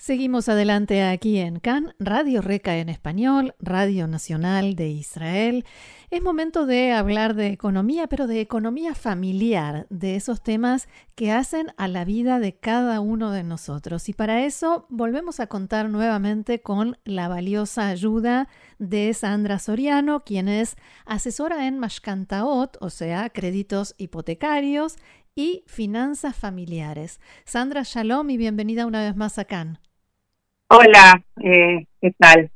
Seguimos adelante aquí en CAN, Radio Reca en español, Radio Nacional de Israel. Es momento de hablar de economía, pero de economía familiar, de esos temas que hacen a la vida de cada uno de nosotros. Y para eso volvemos a contar nuevamente con la valiosa ayuda de Sandra Soriano, quien es asesora en Mashkantaot, o sea, créditos hipotecarios y finanzas familiares. Sandra, shalom y bienvenida una vez más a CAN. Hola, eh, ¿qué tal?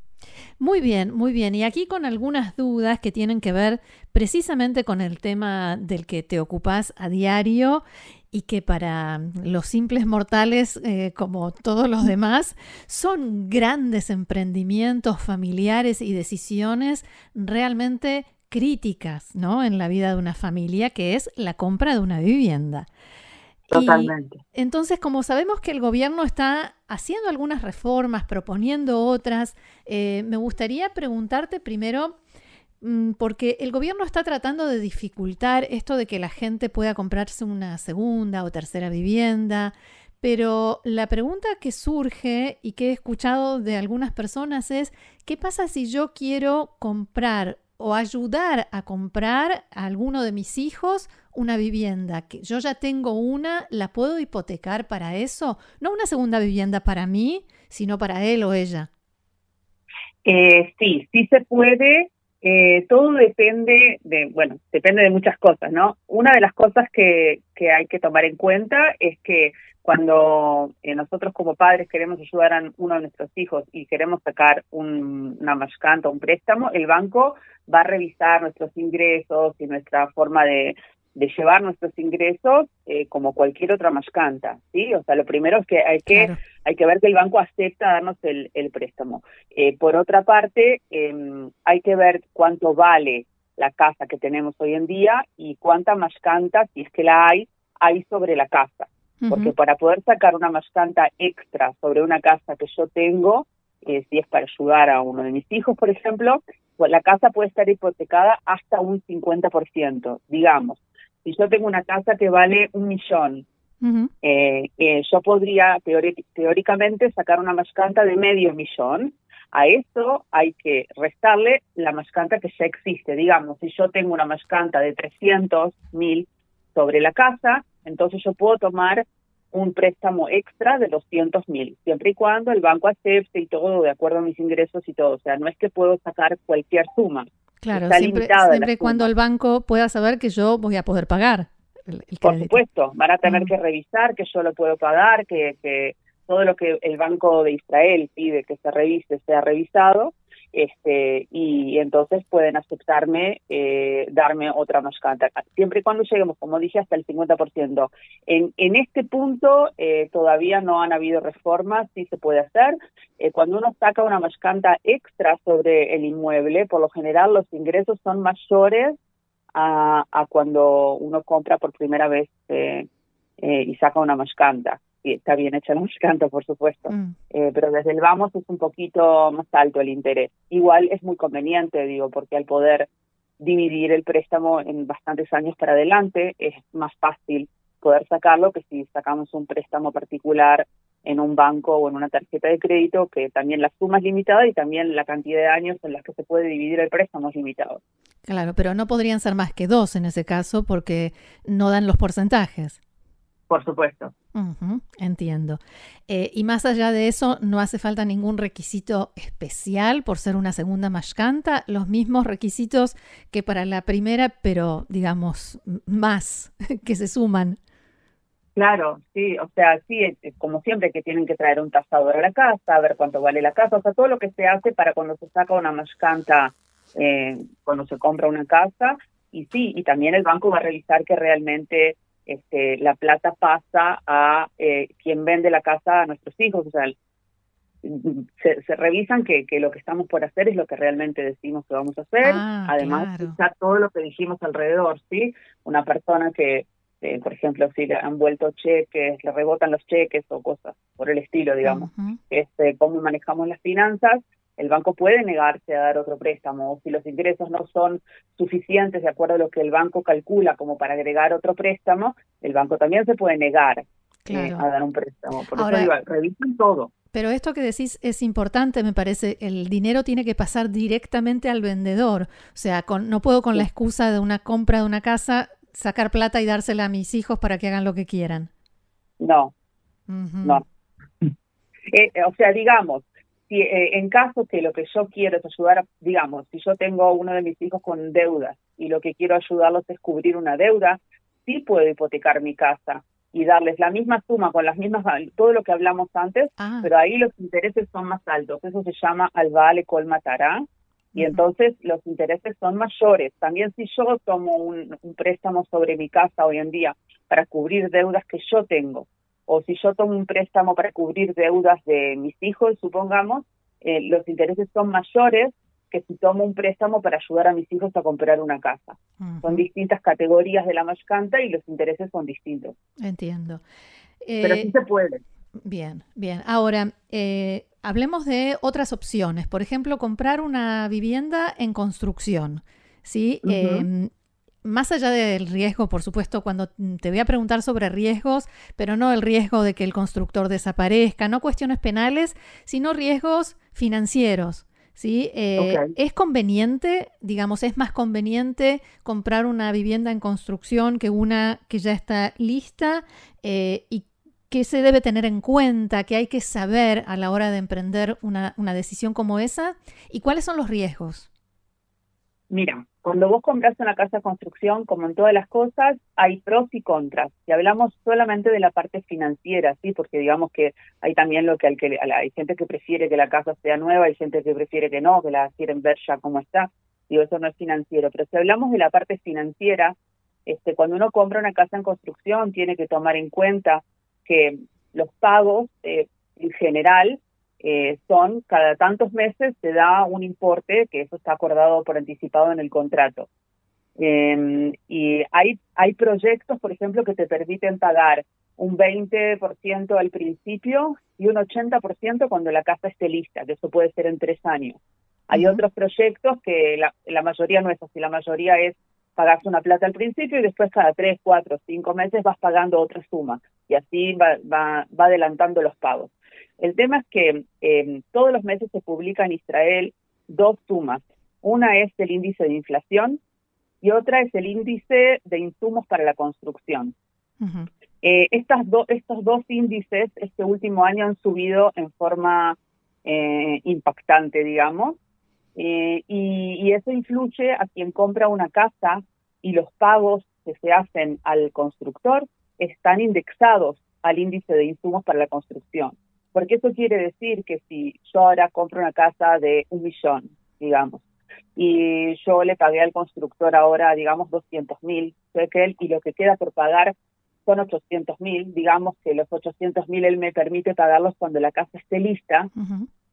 Muy bien, muy bien. Y aquí con algunas dudas que tienen que ver precisamente con el tema del que te ocupas a diario y que para los simples mortales, eh, como todos los demás, son grandes emprendimientos familiares y decisiones realmente críticas ¿no? en la vida de una familia, que es la compra de una vivienda. Totalmente. entonces, como sabemos que el gobierno está haciendo algunas reformas, proponiendo otras, eh, me gustaría preguntarte primero, mm, porque el gobierno está tratando de dificultar esto de que la gente pueda comprarse una segunda o tercera vivienda, pero la pregunta que surge y que he escuchado de algunas personas es, ¿qué pasa si yo quiero comprar o ayudar a comprar a alguno de mis hijos una vivienda, que yo ya tengo una, la puedo hipotecar para eso, no una segunda vivienda para mí, sino para él o ella. Eh, sí, sí se puede. Eh, todo depende de, bueno, depende de muchas cosas, ¿no? Una de las cosas que, que hay que tomar en cuenta es que cuando eh, nosotros como padres queremos ayudar a uno de nuestros hijos y queremos sacar un, una o un préstamo, el banco va a revisar nuestros ingresos y nuestra forma de, de llevar nuestros ingresos eh, como cualquier otra mascanta, ¿sí? O sea, lo primero es que hay que hay que ver que el banco acepta darnos el, el préstamo. Eh, por otra parte, eh, hay que ver cuánto vale la casa que tenemos hoy en día y cuánta mascanta, si es que la hay, hay sobre la casa. Porque para poder sacar una mascanta extra sobre una casa que yo tengo, eh, si es para ayudar a uno de mis hijos, por ejemplo, pues la casa puede estar hipotecada hasta un 50%, digamos si yo tengo una casa que vale un millón, eh, eh, yo podría teóricamente sacar una mascanta de medio millón. A eso hay que restarle la mascanta que ya existe. Digamos, si yo tengo una mascanta de 300 mil sobre la casa, entonces yo puedo tomar un préstamo extra de 200 mil, siempre y cuando el banco acepte y todo de acuerdo a mis ingresos y todo. O sea, no es que puedo sacar cualquier suma. Claro, siempre, siempre cuando el banco pueda saber que yo voy a poder pagar. Por supuesto, van a tener que revisar que yo lo puedo pagar, que, que todo lo que el Banco de Israel pide que se revise sea revisado este y entonces pueden aceptarme eh, darme otra mascata siempre y cuando lleguemos como dije hasta el 50% en en este punto eh, todavía no han habido reformas sí se puede hacer. Eh, cuando uno saca una mascanta extra sobre el inmueble por lo general los ingresos son mayores a, a cuando uno compra por primera vez y saca una mascanta está bien hecha la canto, por supuesto, mm. eh, pero desde el vamos es un poquito más alto el interés. Igual es muy conveniente, digo, porque al poder dividir el préstamo en bastantes años para adelante, es más fácil poder sacarlo que si sacamos un préstamo particular en un banco o en una tarjeta de crédito, que también la suma es limitada y también la cantidad de años en las que se puede dividir el préstamo es limitado. Claro, pero no podrían ser más que dos en ese caso porque no dan los porcentajes. Por supuesto. entiendo. Eh, y más allá de eso, no hace falta ningún requisito especial por ser una segunda mashkanta, los mismos requisitos que para la primera, pero digamos más que se suman. Claro, sí, o sea, sí, como siempre que tienen que traer un tasador a la casa, a ver cuánto vale la casa, o sea, todo lo que se hace para cuando se saca una mashkanta, eh, cuando se compra una casa, y sí, y también el banco va a revisar que realmente este, la plata pasa a eh, quien vende la casa a nuestros hijos, o sea, se, revisan que, que, lo que estamos por hacer es lo que realmente decimos que vamos a hacer, ah, además todo lo que dijimos alrededor, ¿sí? Una persona que, eh, por ejemplo, si le han vuelto cheques, le rebotan los cheques o cosas por el estilo, digamos, este, cómo manejamos las finanzas, el banco puede negarse a dar otro préstamo. Si los ingresos no son suficientes de acuerdo a lo que el banco calcula como para agregar otro préstamo, el banco también se puede negar eh, a dar un préstamo. Por eso digo, revisen todo. Pero esto que decís es importante, me parece. El dinero tiene que pasar directamente al vendedor. O sea, con, no puedo con la excusa de una compra de una casa sacar plata y dársela a mis hijos para que hagan lo que quieran. No, no. Eh, o sea, digamos, si eh, en caso que lo que yo quiero es ayudar, digamos, si yo tengo uno de mis hijos con deudas y lo que quiero ayudarlos es cubrir una deuda, sí puedo hipotecar mi casa y darles la misma suma con las mismas, todo lo que hablamos antes, ah. pero ahí los intereses son más altos. Eso se llama al vale colmatará. Y entonces los intereses son mayores. También si yo tomo un, préstamo sobre mi casa hoy en día para cubrir deudas que yo tengo, o si yo tomo un préstamo para cubrir deudas de mis hijos, supongamos, eh, los intereses son mayores que si tomo un préstamo para ayudar a mis hijos a comprar una casa. Son distintas categorías de la mashkanta y los intereses son distintos. Entiendo. Pero sí eh, se puede. Bien, bien. Ahora, eh, hablemos de otras opciones. Por ejemplo, comprar una vivienda en construcción. ¿sí? Más allá del riesgo, por supuesto, cuando te voy a preguntar sobre riesgos, pero no el riesgo de que el constructor desaparezca, no cuestiones penales, sino riesgos financieros. ¿sí? Eh, ¿Es conveniente, digamos, es más conveniente comprar una vivienda en construcción que una que ya está lista? Eh, ¿Y qué se debe tener en cuenta, qué hay que saber a la hora de emprender una, una decisión como esa? ¿Y cuáles son los riesgos? Mira, cuando vos compras una casa de construcción, como en todas las cosas, hay pros y contras. Y hablamos solamente de la parte financiera, ¿sí? Porque digamos que hay también lo que, hay, que hay gente que prefiere que la casa sea nueva, hay gente que prefiere que no, que la quieren ver ya como está. Digo, eso no es financiero. Pero si hablamos de la parte financiera, este, cuando uno compra una casa en construcción, tiene que tomar en cuenta que los pagos, eh, en general, eh, son cada tantos meses se da un importe, que eso está acordado por anticipado en el contrato. Em, y hay, hay proyectos, por ejemplo, que te permiten pagar un 20% al principio y un 80% cuando la casa esté lista, que eso puede ser en tres años. Hay otros proyectos que la, la mayoría no es así, la mayoría es pagas una plata al principio y después cada tres, cuatro, cinco meses vas pagando otra suma y así va, va, va adelantando los pagos. El tema es que em, todos los meses se publica en Israel dos sumas. Una es el índice de inflación y otra es el índice de insumos para la construcción. Eh, estas estos dos índices este último año han subido en forma eh, impactante, digamos, eh, y, eso influye a quien compra una casa y los pagos que se hacen al constructor están indexados al índice de insumos para la construcción. Porque eso quiere decir que si yo ahora compro una casa de un millón, digamos, y yo le pagué al constructor ahora, digamos, 200 mil y lo que queda por pagar son 800 mil, digamos que los 800 mil él me permite pagarlos cuando la casa esté lista,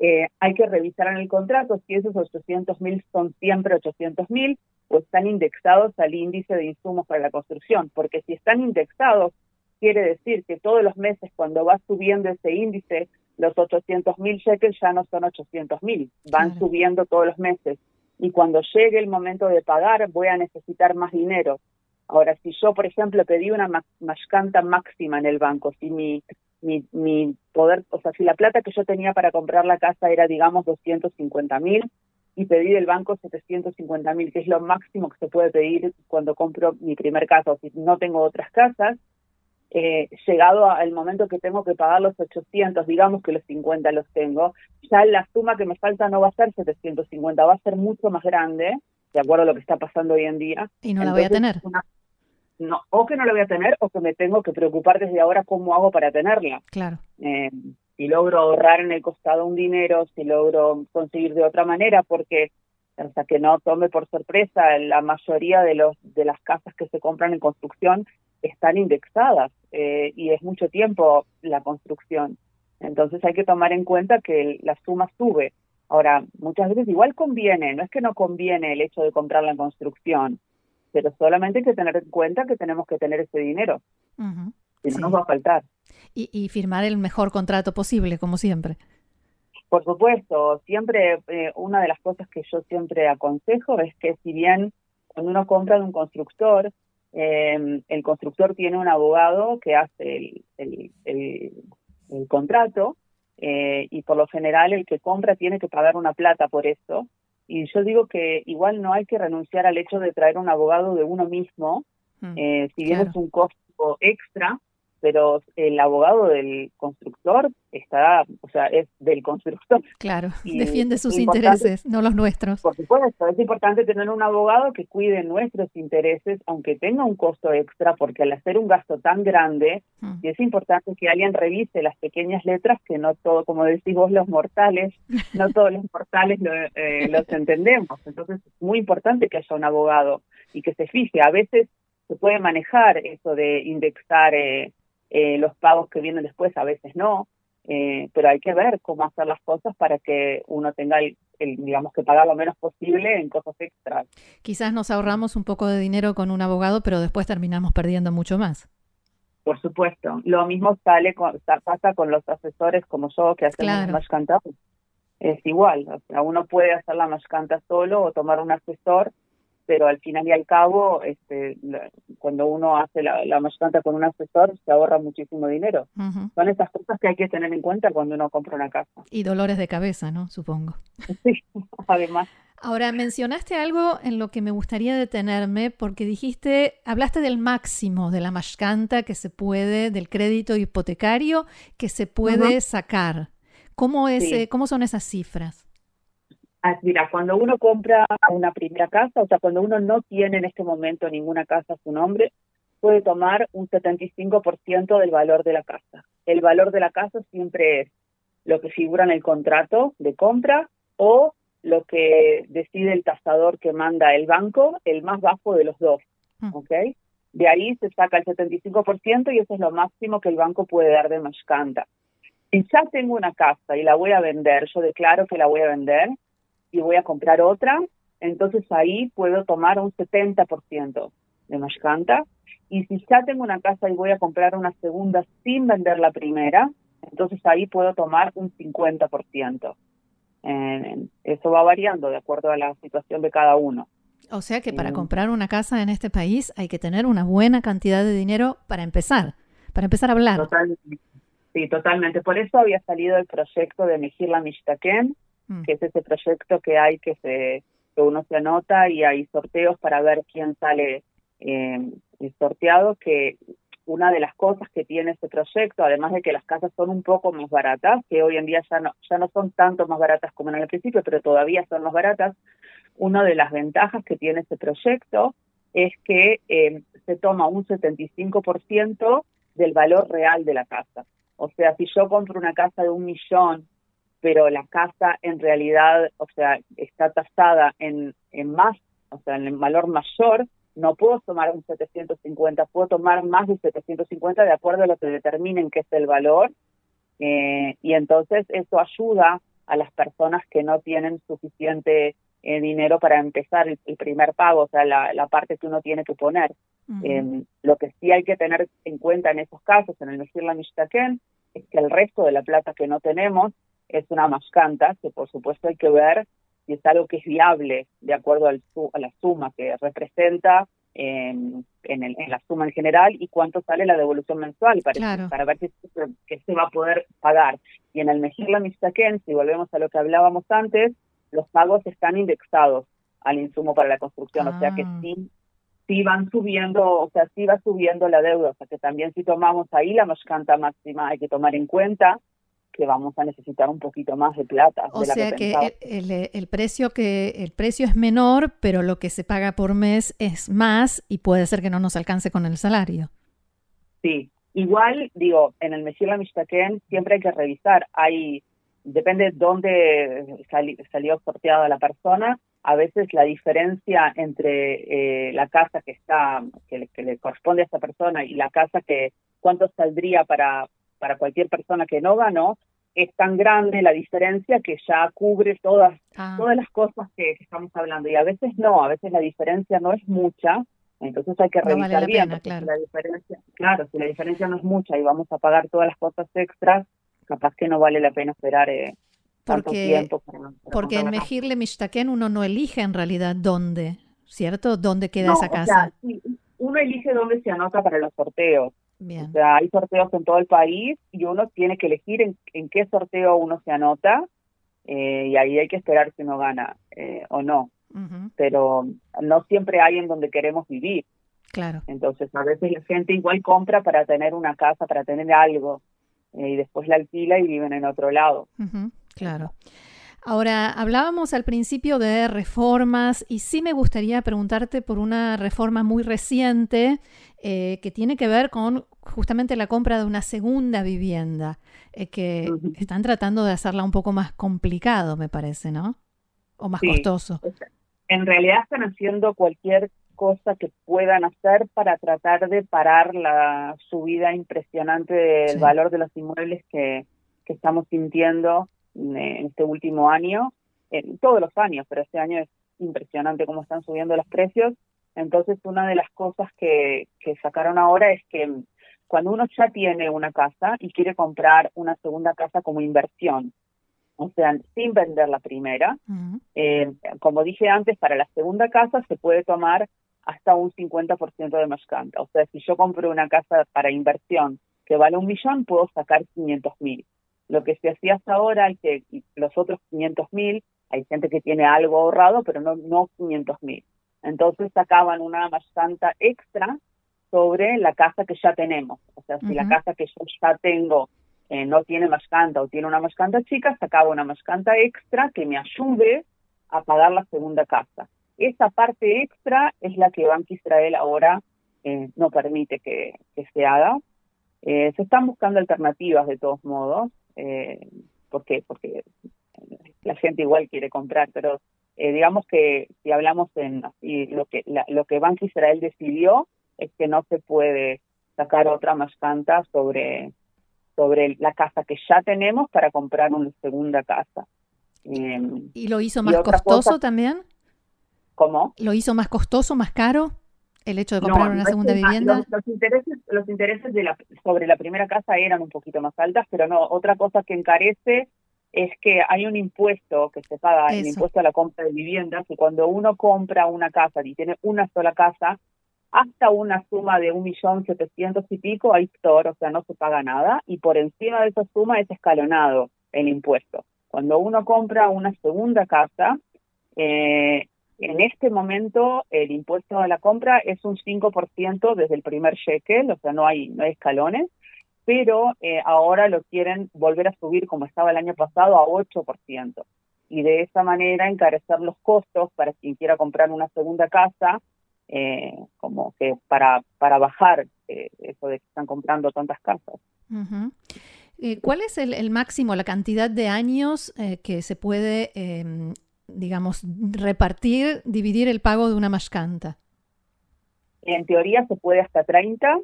eh, hay que revisar en el contrato si esos 800 mil son siempre 800 mil o están indexados al índice de insumos para la construcción, porque si están indexados quiere decir que todos los meses cuando va subiendo ese índice, los 800 mil shekels ya no son 800 mil, van subiendo todos los meses. Y cuando llegue el momento de pagar, voy a necesitar más dinero. Ahora, si yo, por ejemplo, pedí una mashkanta máxima en el banco, si mi, mi, mi poder, o sea, si la plata que yo tenía para comprar la casa era, digamos, 250 mil, y pedí del banco 750 mil, que es lo máximo que se puede pedir cuando compro mi primer casa, o si no tengo otras casas, eh, llegado al momento que tengo que pagar los 800, digamos que los 50 los tengo, ya la suma que me falta no va a ser 750, va a ser mucho más grande, de acuerdo a lo que está pasando hoy en día. Y no la voy a tener. No, o que no la voy a tener o que me tengo que preocupar desde ahora cómo hago para tenerla. Claro. Eh, si logro ahorrar en el costado un dinero, si logro conseguir de otra manera, porque hasta que no tome por sorpresa, la mayoría de los de las casas que se compran en construcción están indexadas eh, y es mucho tiempo la construcción. Entonces hay que tomar en cuenta que la suma sube. Ahora, muchas veces igual conviene, no es que no conviene el hecho de comprarla en construcción, pero solamente hay que tener en cuenta que tenemos que tener ese dinero. Si no nos va a faltar. Y, y firmar el mejor contrato posible, como siempre. Por supuesto, siempre eh, una de las cosas que yo siempre aconsejo es que si bien cuando uno compra de un constructor, eh, el constructor tiene un abogado que hace el, el, contrato eh, y por lo general el que compra tiene que pagar una plata por eso. Y yo digo que igual no hay que renunciar al hecho de traer un abogado de uno mismo, mm, si bien es un costo extra, pero el abogado del constructor está, o sea, es del constructor. Claro, defiende sus intereses, no los nuestros. Por supuesto, es importante tener un abogado que cuide nuestros intereses, aunque tenga un costo extra, porque al hacer un gasto tan grande, mm. es importante que alguien revise las pequeñas letras, que no todo, como decís vos, los mortales, no todos los mortales eh, los entendemos. Entonces, es muy importante que haya un abogado y que se fije. A veces se puede manejar eso de indexar eh, eh, los pagos que vienen después a veces no, eh, pero hay que ver cómo hacer las cosas para que uno tenga el, digamos que pagar lo menos posible en cosas extras. Quizás nos ahorramos un poco de dinero con un abogado, pero después terminamos perdiendo mucho más. Por supuesto. Lo mismo sale con, pasa con los asesores como yo que hacen claro. más Es igual, o sea, uno puede hacer la canta solo o tomar un asesor pero al final y al cabo, este, cuando uno hace la, la con un asesor, se ahorra muchísimo dinero. Son esas cosas que hay que tener en cuenta cuando uno compra una casa. Y dolores de cabeza, ¿no? Supongo. Sí, además. Ahora, mencionaste algo en lo que me gustaría detenerme, porque dijiste, hablaste del máximo de la mashkanta que se puede, del crédito hipotecario que se puede sacar. ¿Cómo, es, eh, ¿Cómo son esas cifras? Ah, mira, cuando uno compra una primera casa, o sea, cuando uno no tiene en este momento ninguna casa a su nombre, puede tomar un 75% del valor de la casa. El valor de la casa siempre es lo que figura en el contrato de compra o lo que decide el tasador que manda el banco, el más bajo de los dos, mm. ¿ok? De ahí se saca el 75% y eso es lo máximo que el banco puede dar de mashkanta. Si ya tengo una casa y la voy a vender, yo declaro que la voy a vender, y voy a comprar otra, entonces ahí puedo tomar un 70% de Mashkanta. Y si ya tengo una casa y voy a comprar una segunda sin vender la primera, entonces ahí puedo tomar un 50%. Eh, eso va variando de acuerdo a la situación de cada uno. O sea que para eh, comprar una casa en este país hay que tener una buena cantidad de dinero para empezar, para empezar a hablar. sí, totalmente. Por eso había salido el proyecto de Mejir la Mishtaken, Mm. que es ese proyecto que hay que se que uno se anota y hay sorteos para ver quién sale eh, sorteado, que una de las cosas que tiene este proyecto, además de que las casas son un poco más baratas, que hoy en día ya no, ya no son tanto más baratas como en el principio, pero todavía son más baratas, una de las ventajas que tiene este proyecto es que eh, se toma un 75% del valor real de la casa. O sea, si yo compro una casa de un millón pero la casa en realidad, o sea, está tasada en, en más, o sea, en el valor mayor, no puedo tomar un 750, puedo tomar más de 750 de acuerdo a lo que determinen que es el valor. Eh, y entonces eso ayuda a las personas que no tienen suficiente eh, dinero para empezar el, primer pago, o sea, la, la, parte que uno tiene que poner. Em, lo que sí hay que tener en cuenta en esos casos, en el Mejir La Mishtaken, es que el resto de la plata que no tenemos es una mascanta que por supuesto hay que ver si es algo que es viable de acuerdo al a la suma que representa en, en, la suma en general y cuánto sale la devolución mensual para, para ver qué que, se va a poder pagar. Y en el Mejir la Mistaken, si volvemos a lo que hablábamos antes, los pagos están indexados al insumo para la construcción, o sea que ah. sí sí van subiendo, o sea, sí va subiendo la deuda, o sea que también si tomamos ahí la mascanta máxima hay que tomar en cuenta que vamos a necesitar un poquito más de plata. O sea que, el, precio que el precio es menor, pero lo que se paga por mes es más y puede ser que no nos alcance con el salario. Sí, igual digo, en el Mesir la Mishtaken siempre hay que revisar, hay depende de dónde salió sorteada la persona, a veces la diferencia entre eh, la casa que está que que le corresponde a esa persona y la casa que cuánto saldría para para cualquier persona que no ganó, es tan grande la diferencia que ya cubre todas, ah. todas las cosas que, estamos hablando. Y a veces no, a veces la diferencia no es mucha, entonces hay que revisar bien. claro. Si la diferencia, claro, si la diferencia no es mucha y vamos a pagar todas las cosas extras, capaz que no vale la pena esperar eh, porque, tiempo. porque en Mejirle Mishtaken uno no elige en realidad dónde, ¿cierto? ¿Dónde queda esa casa? uno elige dónde se anota para los sorteos. Bien. O sea, hay sorteos en todo el país y uno tiene que elegir en, en qué sorteo uno se anota eh, y ahí hay que esperar si uno gana eh, o no. Pero no siempre hay en donde queremos vivir. Claro. Entonces, a veces la gente igual compra para tener una casa, para tener algo, eh, y después la alquila y viven en otro lado. Claro. Ahora, hablábamos al principio de reformas y sí me gustaría preguntarte por una reforma muy reciente eh, que tiene que ver con justamente la compra de una segunda vivienda, eh, que están tratando de hacerla un poco más complicado, me parece, ¿no? O más costoso. En realidad están haciendo cualquier cosa que puedan hacer para tratar de parar la subida impresionante del valor de los inmuebles que, que estamos sintiendo en este último año, en todos los años, pero este año es impresionante cómo están subiendo los precios. Entonces, una de las cosas que, que sacaron ahora es que cuando uno ya tiene una casa y quiere comprar una segunda casa como inversión, o sea, sin vender la primera, eh, como dije antes, para la segunda casa se puede tomar hasta un 50% de mascanta. O sea, si yo compro una casa para inversión que vale un millón, puedo sacar 500 mil. Lo que se hacía hasta ahora es que los otros 500 mil, hay gente que tiene algo ahorrado, pero no, no 500 mil. Entonces sacaban una mascanta extra sobre la casa que ya tenemos. O sea, si la casa que yo ya tengo eh, no tiene mascanta o tiene una mascanta chica, sacaba una mascanta extra que me ayude a pagar la segunda casa. Esa parte extra es la que Banco Israel ahora eh, no permite que, que se haga. Eh, se están buscando alternativas de todos modos eh, porque porque la gente igual quiere comprar, pero eh, digamos que si hablamos en y lo que lo que Banco Israel decidió es que no se puede sacar otra mascanta sobre sobre la casa que ya tenemos para comprar una segunda casa. Em, ¿Y lo hizo más costoso también? ¿Cómo? ¿Lo hizo más costoso, más caro? El hecho de comprar una segunda vivienda? Los, intereses, los intereses de la, sobre la primera casa eran un poquito más altas, pero no, otra cosa que encarece es que hay un impuesto que se paga, el impuesto a la compra de viviendas, que cuando uno compra una casa y tiene una sola casa, hasta una suma de un millón setecientos y pico hay store, o sea, no se paga nada, y por encima de esa suma es escalonado el impuesto. Cuando uno compra una segunda casa, eh, en este momento el impuesto a la compra es un 5% desde el primer shekel, o sea, no hay, no hay escalones, pero eh, ahora lo quieren volver a subir como estaba el año pasado a 8%. Y de esa manera encarecer los costos para quien quiera comprar una segunda casa, eh, como que para, para bajar eh, eso de que están comprando tantas casas. ¿Cuál es el, el, máximo, la cantidad de años que se puede em, digamos, repartir, dividir el pago de una mascanta? En teoría se puede hasta 30,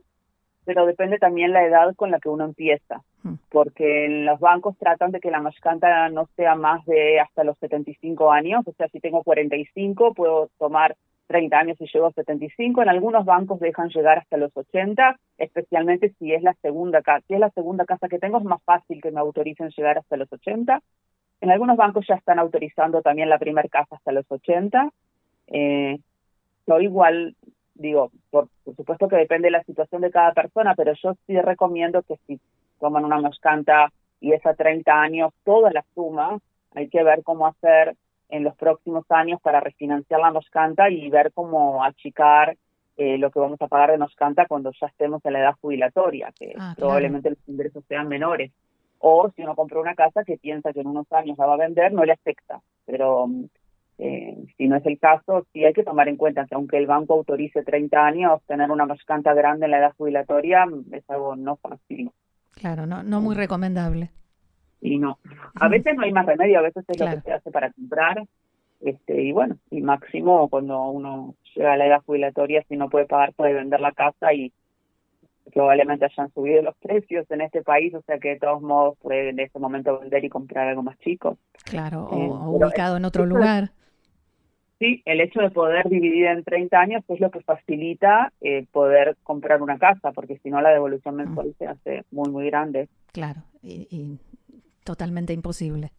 pero depende también la edad con la que uno empieza, hmm. porque los bancos tratan de que la mascanta no sea más de hasta los 75 años, o sea, si tengo 45 puedo tomar 30 años y llego a 75, en algunos bancos dejan llegar hasta los 80, especialmente si es la segunda casa, si es la segunda casa que tengo es más fácil que me autoricen llegar hasta los 80, en algunos bancos ya están autorizando también la primera casa hasta los 80. Eh, yo igual, digo, por, supuesto que depende de la situación de cada persona, pero yo sí recomiendo que si toman una moscanta y es a 30 años, toda la suma, hay que ver cómo hacer en los próximos años para refinanciar la moscanta y ver cómo achicar eh, lo que vamos a pagar de moscanta cuando ya estemos en la edad jubilatoria, que ah, probablemente los ingresos sean menores o si uno compró una casa que piensa que en unos años la va a vender, no le afecta. Pero eh, si no es el caso, sí hay que tomar en cuenta que aunque el banco autorice 30 años, tener una mascanta grande en la edad jubilatoria es algo no fácil. Claro, no, no muy recomendable. Y no. A veces no hay más remedio, a veces es lo que se hace para comprar. Este, y bueno, y máximo cuando uno llega a la edad jubilatoria, si no puede pagar, puede vender la casa y probablemente hayan subido los precios en este país, o sea que de todos modos puede en ese momento vender y comprar algo más chico. Claro, o, eh, ubicado en otro lugar. Sí, el hecho de poder dividir en 30 años es lo que facilita eh, poder comprar una casa, porque si no la devolución mensual se hace muy, muy grande. Claro, y, y totalmente imposible.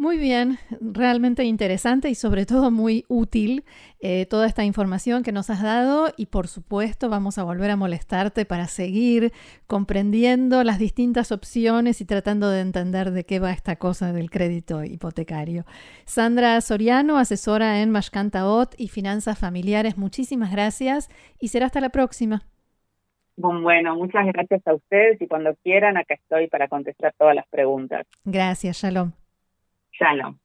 Muy bien, realmente interesante y sobre todo muy útil eh, toda esta información que nos has dado y por supuesto vamos a volver a molestarte para seguir comprendiendo las distintas opciones y tratando de entender de qué va esta cosa del crédito hipotecario. Sandra Soriano, asesora en Mashkantaot y Finanzas Familiares, muchísimas gracias y será hasta la próxima. Bueno, muchas gracias a ustedes y cuando quieran acá estoy para contestar todas las preguntas. Gracias, Shalom. Shalom.